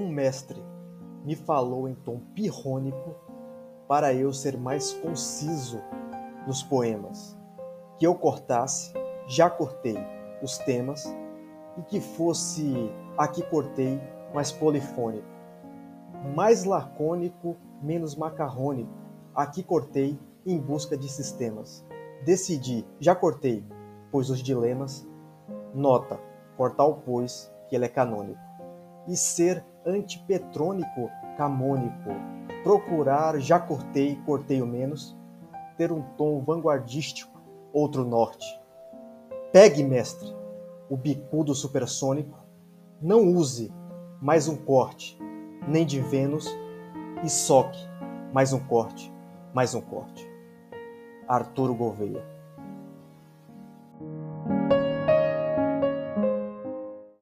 mestre me falou em tom pirrônico para eu ser mais conciso nos poemas, que eu cortasse, já cortei, os temas, e que fosse aqui cortei mais polifônico, mais lacônico, menos macarrônico, aqui cortei em busca de sistemas. Decidi, já cortei, pois os dilemas, nota, cortar o pois, que ele é canônico, e ser antipetrônico, camônico, procurar, já cortei, cortei o menos, ter um tom vanguardístico, outro norte. Pegue, mestre, o bicudo supersônico, não use mais um corte, nem de Vênus, e soque mais um corte, mais um corte. Arturo Gouveia